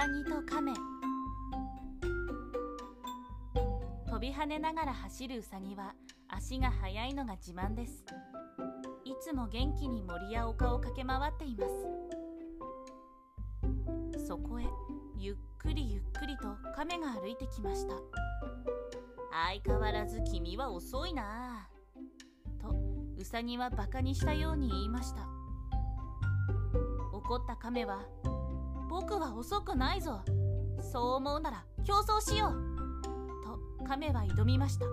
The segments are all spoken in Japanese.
さぎと亀。飛び跳ねながら走るうさぎは足が速いのが自慢です。いつも元気に森や丘を駆け回っています。そこへゆっくりゆっくりと亀が歩いてきました。相変わらず君は遅いな。とうさぎはバカにしたように言いました。怒った亀は僕は遅くないぞ。そう思うなら競争しよう。と亀は挑みました。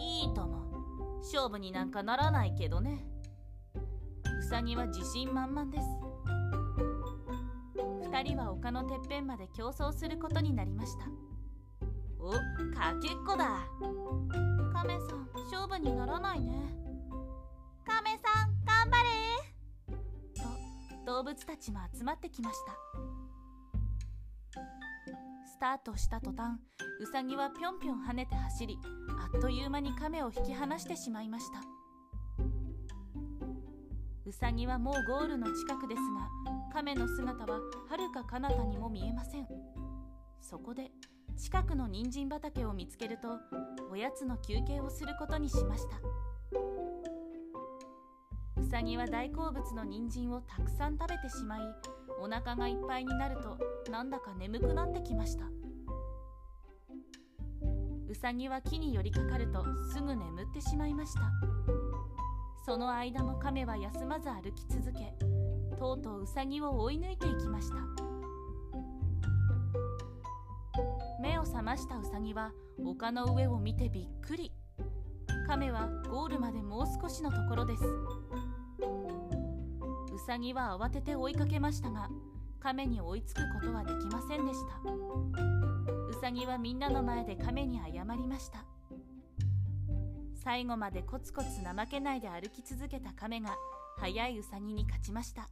いいとも勝負になんかならないけどね。うさぎは自信満々です。2人は丘のてっぺんまで競争することになりました。おかけっこだ。亀さん勝負にならないね。動物たちも集まってきました。スタートした途端ウサギはぴょんぴょん跳ねて走りあっという間に亀を引き離してしまいました。ウサギはもうゴールの近くですが亀の姿ははるか彼方にも見えません。そこで近くの人参畑を見つけるとおやつの休憩をすることにしました。うさぎは大好物の人参をたくさん食べてしまいお腹がいっぱいになるとなんだか眠くなってきました。うさぎは木に寄りかかるとすぐ眠ってしまいました。その間も亀は休まず歩き続けとうとううさぎを追い抜いていきました。目を覚ましたウサギは丘の上を見てびっくり。亀はゴールまでもう少しのところです。サギは慌てて追いかけましたが亀に追いつくことはできませんでした。ウサギはみんなの前で亀に謝りました。最後までコツコツ怠けないで歩き続けた亀が速いウサギに勝ちました。